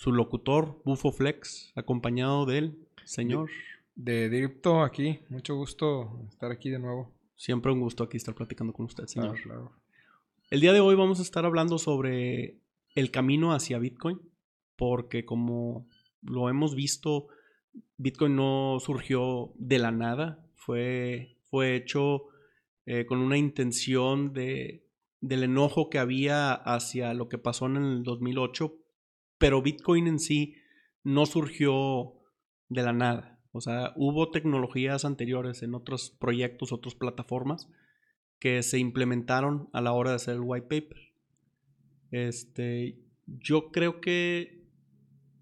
su locutor, Bufo Flex, acompañado del señor. De, Diripto aquí, mucho gusto estar aquí de nuevo. Siempre un gusto aquí estar platicando con usted, señor. El día de hoy vamos a estar hablando sobre el camino hacia Bitcoin, porque como lo hemos visto, Bitcoin no surgió de la nada, fue, fue hecho eh, con una intención de, del enojo que había hacia lo que pasó en el 2008 pero Bitcoin en sí no surgió de la nada. O sea, hubo tecnologías anteriores en otros proyectos, otras plataformas que se implementaron a la hora de hacer el white paper. Este, yo creo que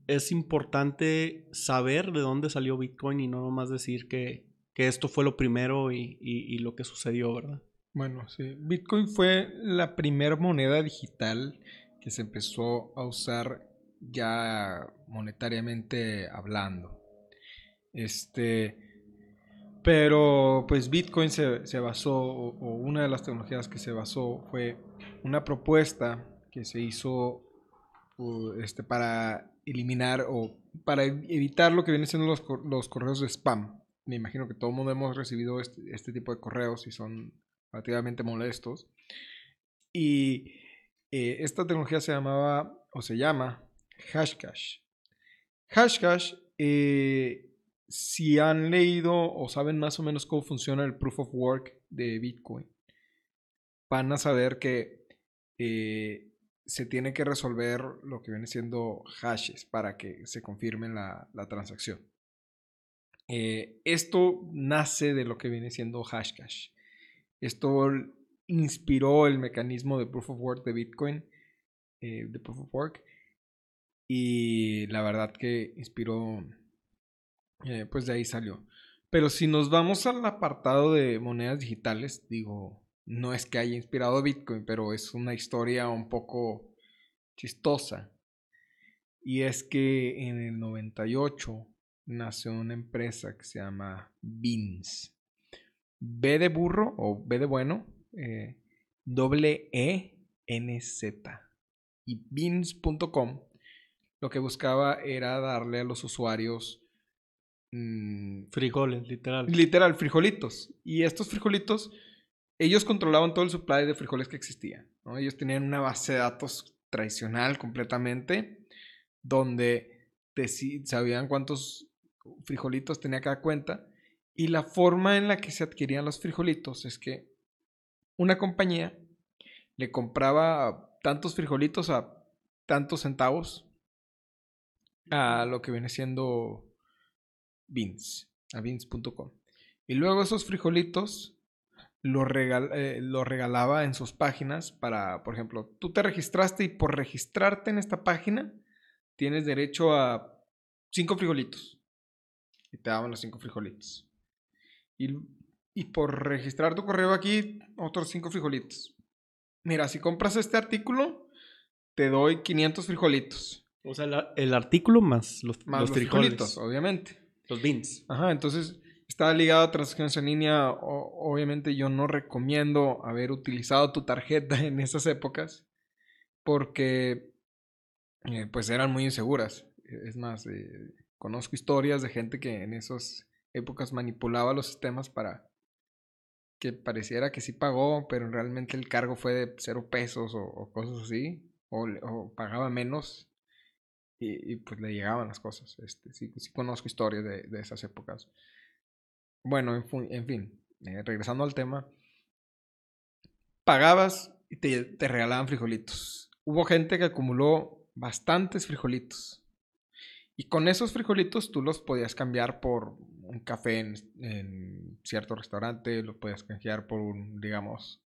es importante saber de dónde salió Bitcoin y no nomás decir que, esto fue lo primero y, y, lo que sucedió, ¿verdad? Bueno, sí. Bitcoin fue la primera moneda digital que se empezó a usar ya monetariamente hablando. Este, pero pues Bitcoin se, basó, o, una de las tecnologías que se basó fue una propuesta que se hizo este, para eliminar o para evitar lo que vienen siendo los, correos de spam. Me imagino que todo el mundo hemos recibido este, este, tipo de correos y son relativamente molestos. Y eh, esta tecnología se llamaba, o se llama, Hashcash. Hashcash, eh, si han leído o saben más o menos cómo funciona el proof of work de Bitcoin, van a saber que eh, se tiene que resolver lo que viene siendo hashes para que se confirme la, transacción. Eh, esto nace de lo que viene siendo Hashcash. Esto inspiró el mecanismo de proof of work de Bitcoin, de proof of work, y la verdad que inspiró, eh, pues de ahí salió. Pero si nos vamos al apartado de monedas digitales, digo, no es que haya inspirado Bitcoin, pero es una historia un poco chistosa. Y es que en el 98 nació una empresa que se llama Beans. B de burro o B de bueno, eh, doble E N Z. Y beans.com lo que buscaba era darle a los usuarios mm, frijoles, literal. Literal, frijolitos. Y estos frijolitos, ellos controlaban todo el supply de frijoles que existía. Ellos tenían una base de datos tradicional completamente, donde sabían cuántos frijolitos tenía cada cuenta. Y la forma en la que se adquirían los frijolitos es que una compañía le compraba tantos frijolitos a tantos centavos a lo que viene siendo Beans, a beans.com. Y luego esos frijolitos lo, eh, lo, regalaba en sus páginas para, por ejemplo, tú te registraste y por registrarte en esta página tienes derecho a cinco frijolitos. Y te daban los cinco frijolitos. Y, y por registrar tu correo aquí, otros cinco frijolitos. Mira, si compras este artículo, te doy 500 frijolitos. O sea, el, artículo más los, más frijolitos, obviamente. Los beans. Ajá, entonces está ligado a transacciones en línea. obviamente yo no recomiendo haber utilizado tu tarjeta en esas épocas porque eh, pues eran muy inseguras. Es más, eh, conozco historias de gente que en esas épocas manipulaba los sistemas para que pareciera que sí pagó, pero realmente el cargo fue de cero pesos o, cosas así, o, o, pagaba menos y, pues le llegaban las cosas. Este, sí conozco historias de, de esas épocas. Bueno, en, fin, eh, regresando al tema. Pagabas y te, te, regalaban frijolitos. Hubo gente que acumuló bastantes frijolitos. Y con esos frijolitos tú los podías cambiar por un café en, en cierto restaurante, los podías canjear por un, digamos,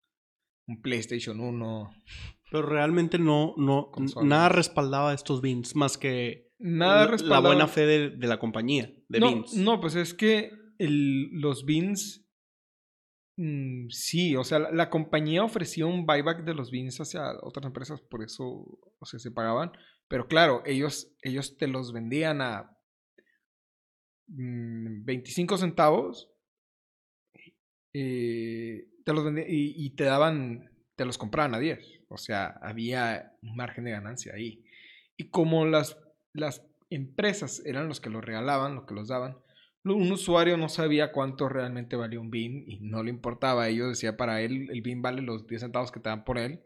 un PlayStation 1. Pero realmente no, no, nada respaldaba estos bins más que nada respaldaba. La buena fe de, la compañía, de no, Beans. No, pues es que los Beans. Mm, sí, o sea, la, compañía ofrecía un buyback de los Beans hacia otras empresas, por eso, o sea, se pagaban. Pero claro, ellos, ellos te los vendían a 25 mm, centavos. Eh, te los vendían y, y te daban, te los compraban a 10. O sea, había un margen de ganancia ahí. Y como las, las empresas eran los que los regalaban, los que los daban, un usuario no sabía cuánto realmente valía un BIN y no le importaba. Ellos decía para él el BIN vale los 10 centavos que te dan por él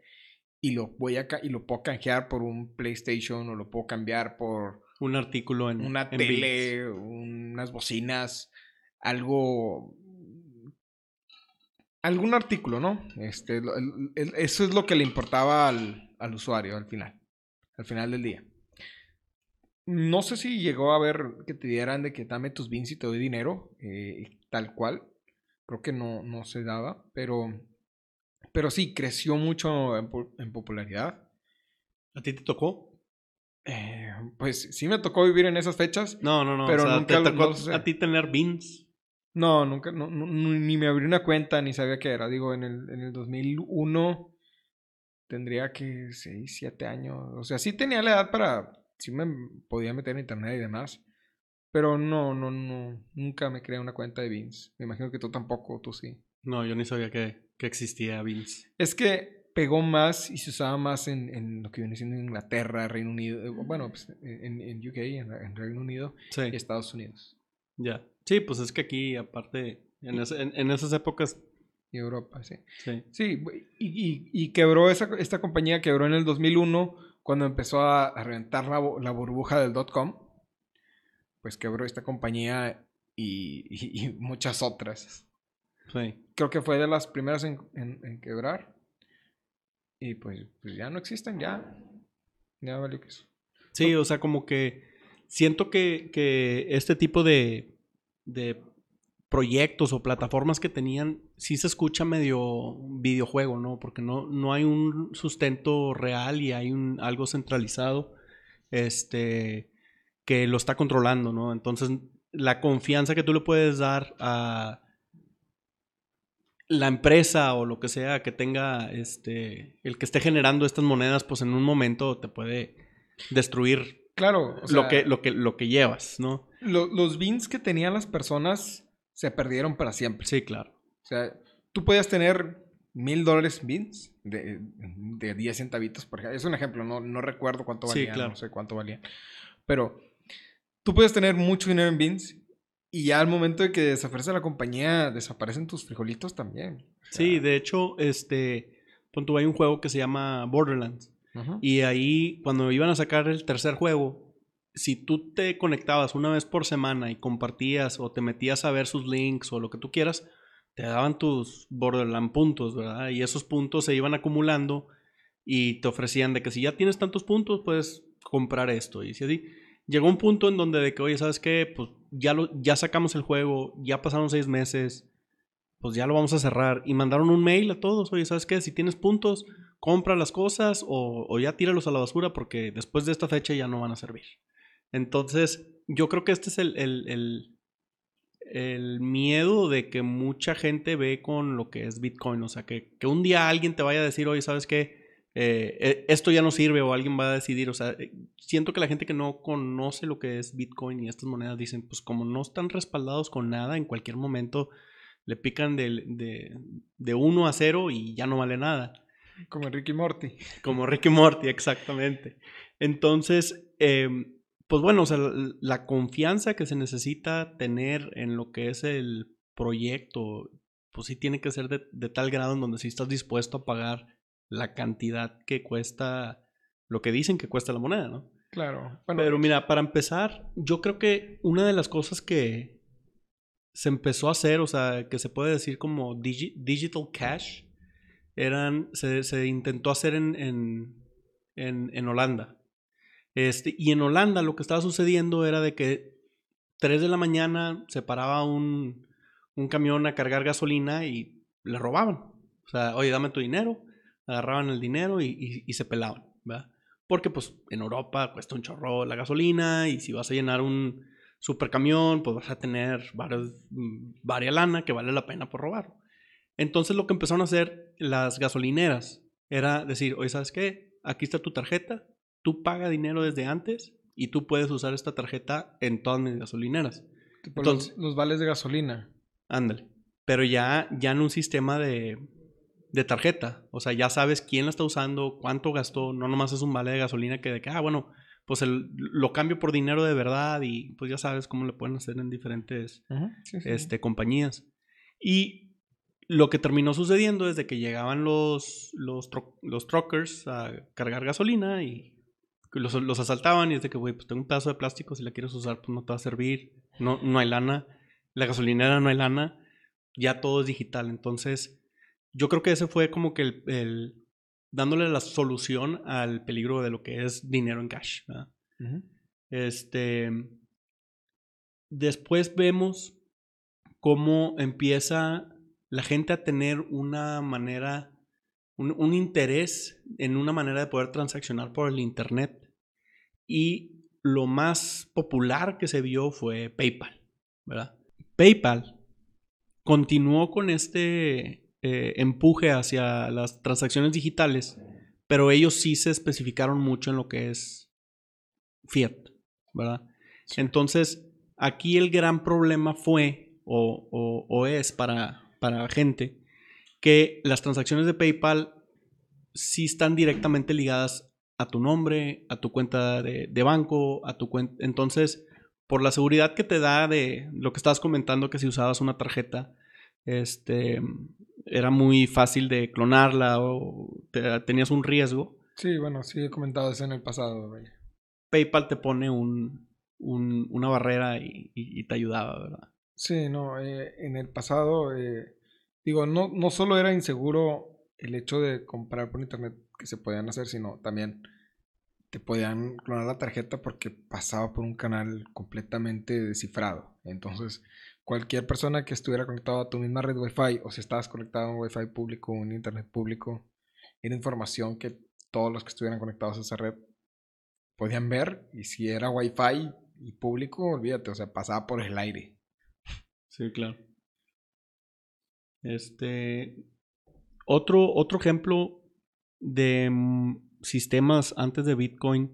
y lo voy a y lo puedo canjear por un PlayStation o lo puedo cambiar por un artículo en una tele, unas bocinas, algo algún artículo, ¿no? Este, eso es lo que le importaba al, al, usuario al final, al final del día. No sé si llegó a ver que te dieran de que dame tus bins y te doy dinero, eh, tal cual. Creo que no, no se daba, pero, pero sí, creció mucho en, popularidad. ¿A ti te tocó? Eh, pues sí me tocó vivir en esas fechas. No, no, no. Pero nunca te tocó a ti tener bins. No, nunca, no, ni me abrí una cuenta, ni sabía qué era. Digo, en el, en el 2001 tendría que 6, 7 años. O sea, sí tenía la edad para, sí me podía meter en internet y demás. Pero no, no, no, nunca me creé una cuenta de Beans. Me imagino que tú tampoco, tú sí. No, yo ni sabía que, que existía Beans. Es que pegó más y se usaba más en, en lo que viene siendo Inglaterra, Reino Unido, eh, bueno, pues en, en UK, en, Reino Unido y Estados Unidos. Ya. Sí, pues es que aquí, aparte, en, en, esas épocas. Y Europa, sí. Sí, y, y, quebró esa, esta compañía, quebró en el 2001, cuando empezó a, reventar la, la, burbuja del dot-com. Pues quebró esta compañía y, muchas otras. Sí. Creo que fue de las primeras en, en, quebrar. Y pues, pues, ya no existen, ya. Ya valió que eso. Sí, o sea, como que siento que, que este tipo de de proyectos o plataformas que tenían, sí se escucha medio videojuego, ¿no? Porque no, no hay un sustento real y hay un, algo centralizado este, que lo está controlando, ¿no? Entonces, la confianza que tú le puedes dar a la empresa o lo que sea que tenga, este, el que esté generando estas monedas, pues en un momento te puede destruir Claro. lo, que, lo, que, lo que llevas, ¿no? los bins que tenían las personas se perdieron para siempre. Sí, claro. O sea, tú podías tener mil dólares bins de, de 10 centavitos, por ejemplo. Es un ejemplo, no, no recuerdo cuánto valía, claro. no sé cuánto valía. Pero tú puedes tener mucho dinero en bins y ya al momento de que desaparece la compañía, desaparecen tus frijolitos también. sí, de hecho, este, hay un juego que se llama Borderlands. Y ahí, cuando iban a sacar el tercer juego, si tú te conectabas una vez por semana y compartías o te metías a ver sus links o lo que tú quieras, te daban tus Borderland puntos, ¿verdad? Y esos puntos se iban acumulando y te ofrecían de que si ya tienes tantos puntos, puedes comprar esto. Y si así, llegó un punto en donde de que, oye, ¿sabes qué? Pues ya, lo, ya sacamos el juego, ya pasaron seis meses, pues ya lo vamos a cerrar. Y mandaron un mail a todos, oye, ¿sabes qué? Si tienes puntos, compra las cosas o, ya tíralos a la basura porque después de esta fecha ya no van a servir. Entonces, yo creo que este es el, el, miedo de que mucha gente ve con lo que es Bitcoin. O sea, que, un día alguien te vaya a decir, oye, ¿sabes qué? Eh, eh, esto ya no sirve o alguien va a decidir. O sea, eh, siento que la gente que no conoce lo que es Bitcoin y estas monedas dicen, pues como no están respaldados con nada, en cualquier momento le pican de, de, de 1 a 0 y ya no vale nada. Como Ricky Morty. Como Ricky Morty, exactamente. Entonces, em, pues bueno, o sea, la confianza que se necesita tener en lo que es el proyecto, pues sí tiene que ser de, tal grado en donde sí estás dispuesto a pagar la cantidad que cuesta lo que dicen que cuesta la moneda, ¿no? Claro. Pero mira, para empezar, yo creo que una de las cosas que se empezó a hacer, o sea, que se puede decir como digital cash, eran, se, intentó hacer en, en, en, Holanda. Este, y en Holanda lo que estaba sucediendo era de que 3 de la mañana se paraba un, un camión a cargar gasolina y le robaban. O sea, oye, dame tu dinero. Agarraban el dinero y, y, se pelaban. Porque pues en Europa cuesta un chorro la gasolina y si vas a llenar un supercamión, pues vas a tener varios, mm, varias lana que vale la pena por robar. Entonces lo que empezaron a hacer las gasolineras era decir, oye, ¿sabes qué? Aquí está tu tarjeta, tú paga dinero desde antes y tú puedes usar esta tarjeta en todas mis gasolineras. Entonces, los, vales de gasolina. Ándale. Pero ya, ya en un sistema de, de tarjeta. O sea, ya sabes quién la está usando, cuánto gastó. No nomás es un vale de gasolina que de que, ah, bueno, pues el, lo cambio por dinero de verdad y pues ya sabes cómo le pueden hacer en diferentes Este, compañías. Y lo que terminó sucediendo es de que llegaban los, los, los truckers a cargar gasolina y los, los asaltaban y es de que, güey, pues tengo un pedazo de plástico, si la quieres usar, pues no te va a servir, no, no hay lana, la gasolinera no hay lana, ya todo es digital. Entonces, yo creo que ese fue como que el, dándole la solución al peligro de lo que es dinero en cash. Este. Después vemos cómo empieza la gente a tener una manera, un, interés en una manera de poder transaccionar por el Internet. Y lo más popular que se vio fue PayPal, ¿verdad? PayPal continuó con este eh, empuje hacia las transacciones digitales, pero ellos sí se especificaron mucho en lo que es fiat, ¿verdad? Entonces, aquí el gran problema fue o, es para, para gente que las transacciones de PayPal sí están directamente ligadas a tu nombre, a tu cuenta de, de banco, a tu cuenta. Entonces, por la seguridad que te da de lo que estabas comentando, que si usabas una tarjeta, este, era muy fácil de clonarla o tenías un riesgo. Sí, bueno, sí he comentado eso en el pasado. PayPal te pone un, una barrera y, te ayudaba, ¿verdad? Sí, no, eh, en el pasado, eh, digo, no, no solo era inseguro el hecho de comprar por internet que se podían hacer, sino también te podían clonar la tarjeta porque pasaba por un canal completamente descifrado. Entonces, cualquier persona que estuviera conectado a tu misma red Wi-Fi o si estabas conectado a un Wi-Fi público un Internet público, era información que todos los que estuvieran conectados a esa red podían ver y si era Wi-Fi y público, olvídate, o sea, pasaba por el aire. Sí, claro. Este otro, otro ejemplo de mm, sistemas antes de Bitcoin,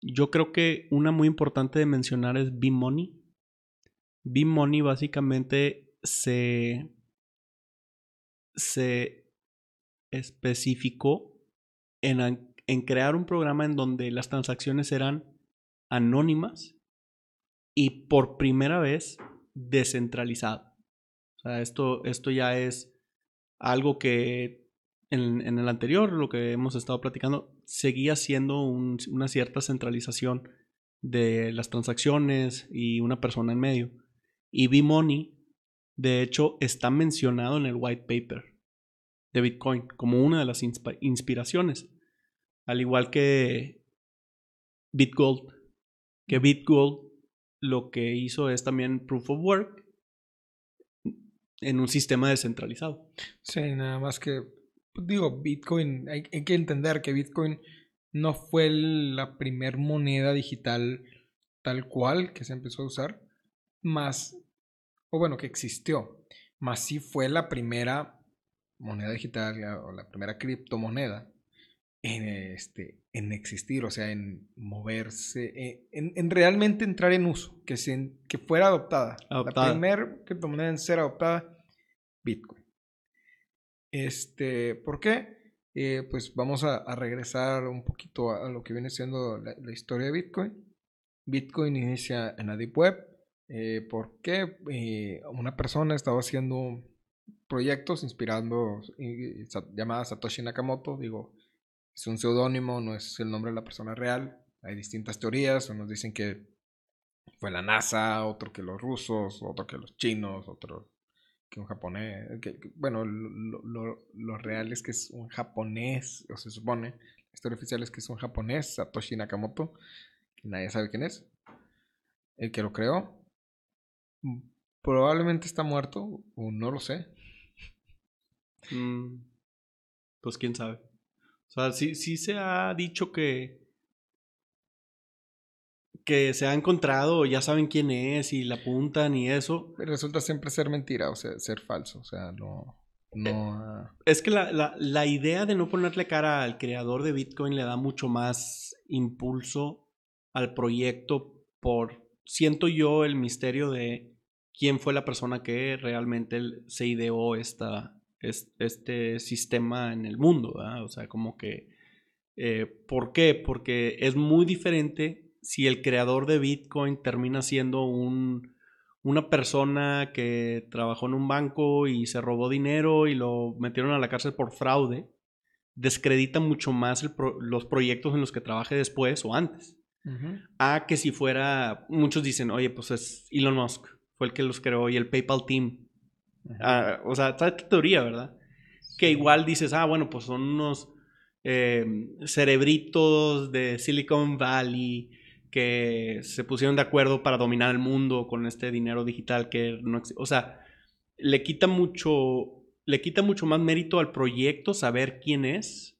yo creo que una muy importante de mencionar es B-Money. B-Money básicamente se, se especificó en, en crear un programa en donde las transacciones eran anónimas y por primera vez descentralizado. O sea, esto, esto ya es algo que en, en, el anterior, lo que hemos estado platicando, seguía siendo una cierta centralización de las transacciones y una persona en medio. Y B-Money, de hecho, está mencionado en el white paper de Bitcoin como una de las inspiraciones. Al igual que BitGold. Que BitGold lo que hizo es también proof of work en un sistema descentralizado. Sí, nada más que, digo, Bitcoin, hay, hay que entender que Bitcoin no fue la primer moneda digital tal cual que se empezó a usar más, o bueno, que existió, más sí fue la primera moneda digital o la primera criptomoneda en, este, en existir, o sea, en moverse, eh, en, realmente entrar en uso, que, se, que fuera adoptada. La primera criptomoneda en ser adoptada, Bitcoin. Este, ¿Por qué? Eh, pues vamos a, regresar un poquito a, lo que viene siendo la, la, historia de Bitcoin. Bitcoin inicia en la Deep Web, eh, porque eh, una persona estaba haciendo proyectos inspirando llamada Satoshi Nakamoto. Digo, es un seudónimo, no es el nombre de la persona real. Hay distintas teorías. Unos dicen que fue la NASA, otro que los rusos, otro que los chinos, otro que un japonés. bueno, lo, real es que es un japonés, o se supone. La historia oficial es que es un japonés, Satoshi Nakamoto, nadie sabe quién es. El que lo creó. Mm, probablemente está muerto, o no lo sé. Mm, pues quién sabe. O sea, sí, sí se ha dicho que que se ha encontrado, ya saben quién es y la apuntan y eso. Resulta siempre ser mentira o sea, ser falso, o sea, no... no eh, ah. Es que la, la, idea de no ponerle cara al creador de Bitcoin le da mucho más impulso al proyecto por, siento yo, el misterio de quién fue la persona que realmente se ideó esta, este sistema en el mundo, O sea, como que, eh, ¿por qué? Porque es muy diferente si el creador de Bitcoin termina siendo un, una persona que trabajó en un banco y se robó dinero y lo metieron a la cárcel por fraude, descredita mucho más los proyectos en los que trabaje después o antes. A que si fuera, muchos dicen, oye, pues es Elon Musk, fue el que los creó y el PayPal Team Ah, o sea, está esta teoría, ¿verdad? Que igual dices, ah, bueno, pues son unos eh, cerebritos de Silicon Valley que se pusieron de acuerdo para dominar el mundo con este dinero digital que no O sea, le quita mucho, le quita mucho más mérito al proyecto saber quién es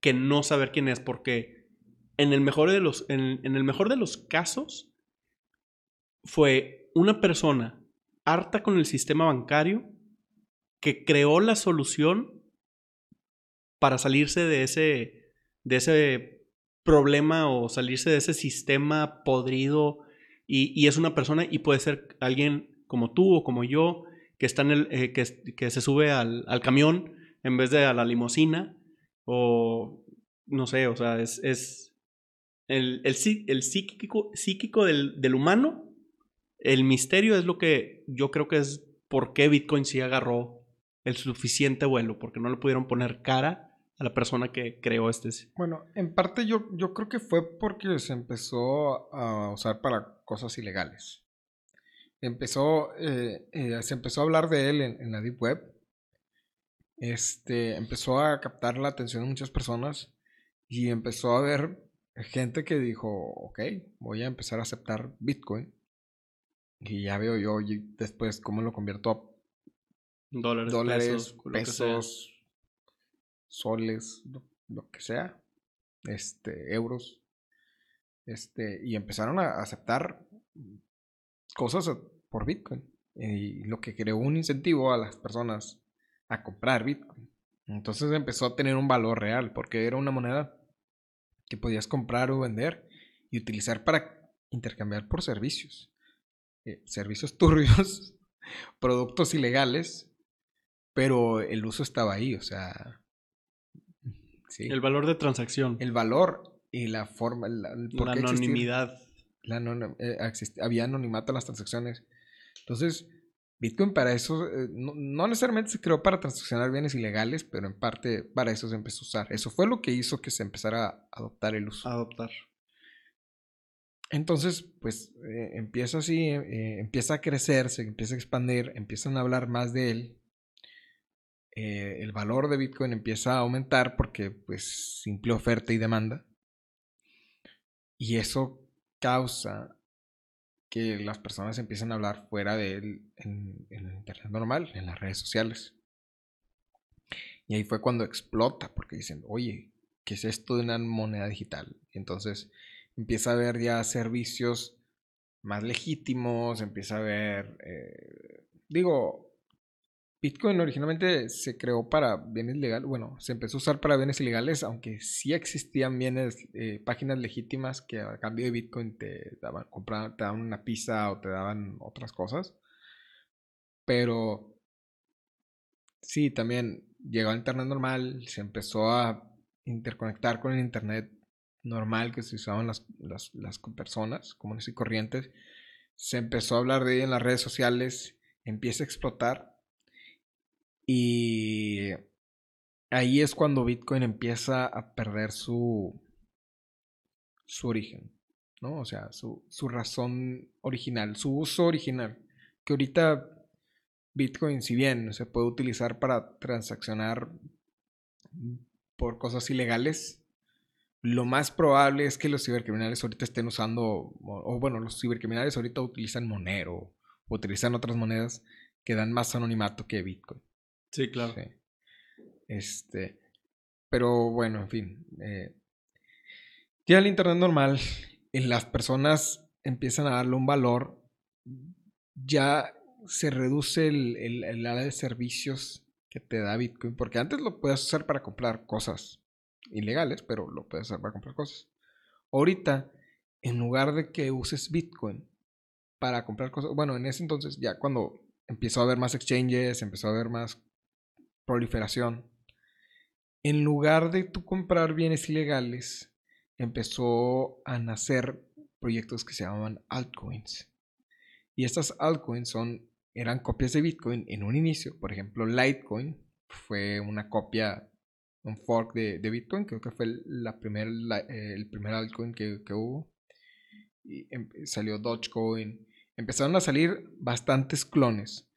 que no saber quién es, porque en el mejor de los, en el mejor de los casos fue una persona harta con el sistema bancario que creó la solución para salirse de ese, de ese problema o salirse de ese sistema podrido y, es una persona y puede ser alguien como tú o como yo que, está en el, eh, que, se sube al, camión en vez de a la limusina o no sé, o sea, es, es el, el, el psíquico, psíquico del, del humano el misterio es lo que yo creo que es por qué Bitcoin sí agarró el suficiente vuelo, porque no le pudieron poner cara a la persona que creó este. Bueno, en parte yo, yo creo que fue porque se empezó a usar para cosas ilegales. Empezó, eh, eh, se empezó a hablar de él en, la Deep Web. Este, empezó a captar la atención de muchas personas y empezó a haber gente que dijo, ok, voy a empezar a aceptar Bitcoin y ya veo yo después cómo lo convierto a dólares, pesos, soles, lo, que sea, este, euros. Este, y empezaron a aceptar cosas por Bitcoin. Y lo que creó un incentivo a las personas a comprar Bitcoin. Entonces empezó a tener un valor real, porque era una moneda que podías comprar o vender y utilizar para intercambiar por servicios. Eh, servicios turbios, productos ilegales, pero el uso estaba ahí, o sea... ¿sí? El valor de transacción. El valor y la forma... La, anonimidad. Eh, había anonimato en las transacciones. Entonces, Bitcoin para eso, eh, no, necesariamente se creó para transaccionar bienes ilegales, pero en parte para eso se empezó a usar. Eso fue lo que hizo que se empezara a adoptar el uso. adoptar. Entonces, pues eh, empieza así, eh, empieza a crecer, se empieza a expandir, empiezan a hablar más de él. Eh, el valor de Bitcoin empieza a aumentar porque, pues, simple oferta y demanda. Y eso causa que las personas empiecen a hablar fuera de él en, el Internet normal, en las redes sociales. Y ahí fue cuando explota, porque dicen, oye, ¿qué es esto de una moneda digital? Entonces empieza a haber ya servicios más legítimos, empieza a haber, eh, digo, Bitcoin originalmente se creó para bienes legales, bueno, se empezó a usar para bienes ilegales, aunque sí existían bienes, eh, páginas legítimas que a cambio de Bitcoin te daban, compraban, te daban una pizza o te daban otras cosas. Pero sí, también llegó al Internet normal, se empezó a interconectar con el Internet normal que se usaban las, personas comunes y corrientes. Se empezó a hablar de ella en las redes sociales, empieza a explotar y ahí es cuando Bitcoin empieza a perder su, su origen, ¿no? O sea, su, su razón original, su uso original. Que ahorita Bitcoin, si bien se puede utilizar para transaccionar por cosas ilegales, lo más probable es que los cibercriminales ahorita estén usando, o, bueno, los cibercriminales ahorita utilizan Monero o utilizan otras monedas que dan más anonimato que Bitcoin. Sí, claro. Este, pero bueno, en fin. Eh, ya el Internet normal las personas empiezan a darle un valor, ya se reduce el, el, área de servicios que te da Bitcoin, porque antes lo puedes usar para comprar cosas ilegales, pero lo puedes usar para comprar cosas. Ahorita, en lugar de que uses Bitcoin para comprar cosas, bueno, en ese entonces, ya cuando empezó a haber más exchanges, empezó a haber más proliferación, en lugar de tú comprar bienes ilegales, empezó a nacer proyectos que se llamaban altcoins. Y estas altcoins son, eran copias de Bitcoin en un inicio. Por ejemplo, Litecoin fue una copia, un fork de, Bitcoin. Creo que fue la primer, eh, el primer altcoin que, hubo. Y em, salió Dogecoin. Empezaron a salir bastantes clones.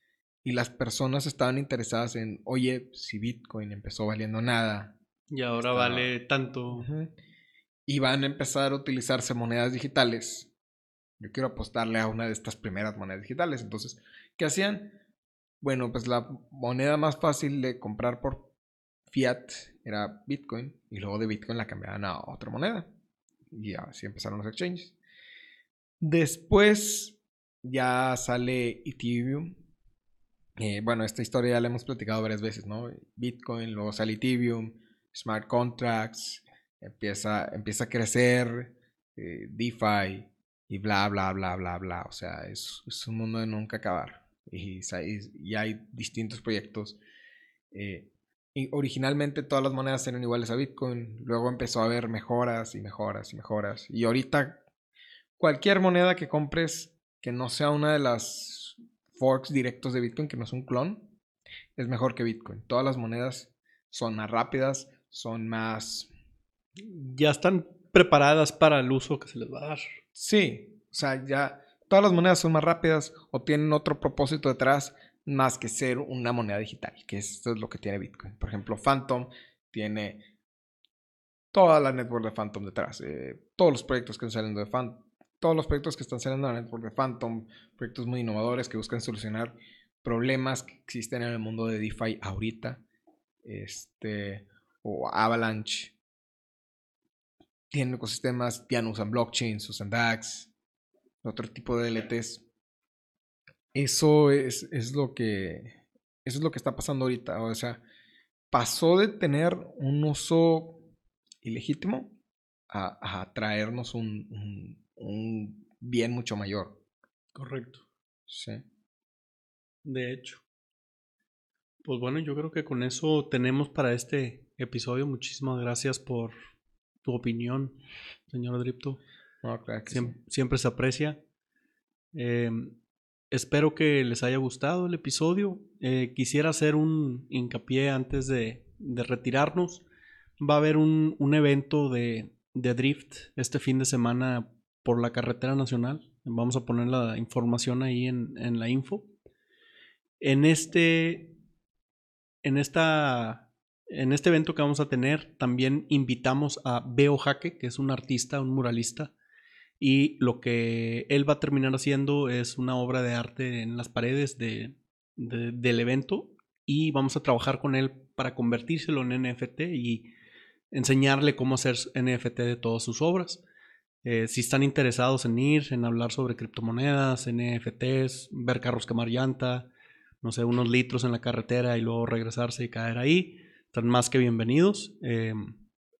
Y las personas estaban interesadas en, oye, si Bitcoin empezó valiendo nada. Y ahora vale tanto y van a empezar a utilizarse monedas digitales. Yo quiero apostarle a una de estas primeras monedas digitales. Entonces, ¿qué hacían? Bueno, pues la moneda más fácil de comprar por fiat era Bitcoin y luego de Bitcoin la cambiaban a otra moneda. Y así empezaron los exchanges. Después ya sale Ethereum. Eh, bueno, esta historia ya la hemos platicado varias veces, ¿no? Bitcoin, luego sale Ethereum, smart contracts, empieza, empieza a crecer, eh, DeFi y bla, bla, bla, bla, bla. O sea, es, un mundo de nunca acabar. Y, hay distintos proyectos. Eh, y originalmente todas las monedas eran iguales a Bitcoin. Luego empezó a haber mejoras y mejoras y mejoras. Y ahorita cualquier moneda que compres que no sea una de las forks directos de Bitcoin, que no es un clon, es mejor que Bitcoin. Todas las monedas son más rápidas, son más ya están preparadas para el uso que se les va a dar. Sí, o sea, ya todas las monedas son más rápidas o tienen otro propósito detrás más que ser una moneda digital, que esto es lo que tiene Bitcoin. Por ejemplo, Phantom tiene toda la network de Phantom detrás, eh, todos los proyectos que están saliendo de Phantom, todos los proyectos que están saliendo de la network de Phantom, proyectos muy innovadores que buscan solucionar problemas que existen en el mundo de DeFi ahorita, este, o Avalanche, tienen ecosistemas, ya no usan blockchains, usan DAX, otro tipo de LTs. Eso es, lo que eso es lo que está pasando ahorita. O sea, pasó de tener un uso ilegítimo a, traernos un, un, bien mucho mayor. Correcto. Sí. De hecho. Pues bueno, yo creo que con eso tenemos para este episodio. Muchísimas gracias por tu opinión, señor Dripto. siempre, se aprecia. Em, espero que les haya gustado el episodio. Eh, quisiera hacer un hincapié antes de, retirarnos. Va a haber un, evento de, drift este fin de semana por la carretera nacional. Vamos a poner la información ahí en, la info. En este, en esta en este evento que vamos a tener también invitamos a Beo Jaque, que es un artista, un muralista, y lo que él va a terminar haciendo es una obra de arte en las paredes de, del evento y vamos a trabajar con él para convertírselo en NFT y enseñarle cómo hacer NFT de todas sus obras. Eh, si están interesados en ir, en hablar sobre criptomonedas, NFTs, ver carros quemar llanta, no sé, unos litros en la carretera y luego regresarse y caer ahí, están más que bienvenidos. Em,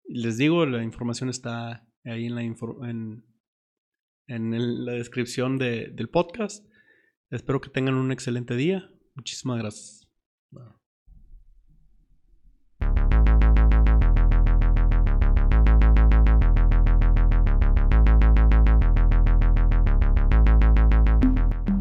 les digo, la información está ahí en la, en, en la descripción del podcast. Espero que tengan un excelente día. Muchísimas gracias.